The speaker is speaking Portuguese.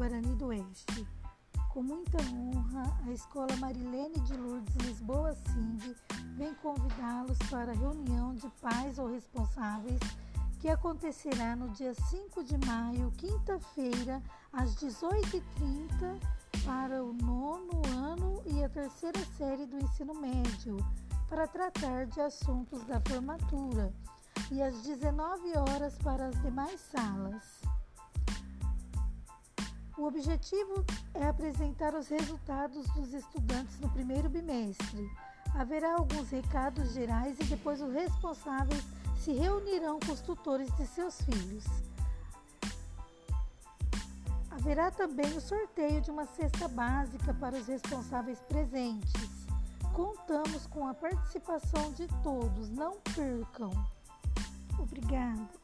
Guarani do Oeste. Com muita honra, a Escola Marilene de Lourdes Lisboa Sing vem convidá-los para a reunião de pais ou responsáveis que acontecerá no dia 5 de maio, quinta-feira, às 18h30, para o nono ano e a terceira série do ensino médio, para tratar de assuntos da formatura, e às 19 horas para as demais salas. O objetivo é apresentar os resultados dos estudantes no primeiro bimestre. Haverá alguns recados gerais e depois os responsáveis se reunirão com os tutores de seus filhos. Haverá também o sorteio de uma cesta básica para os responsáveis presentes. Contamos com a participação de todos, não percam. Obrigada.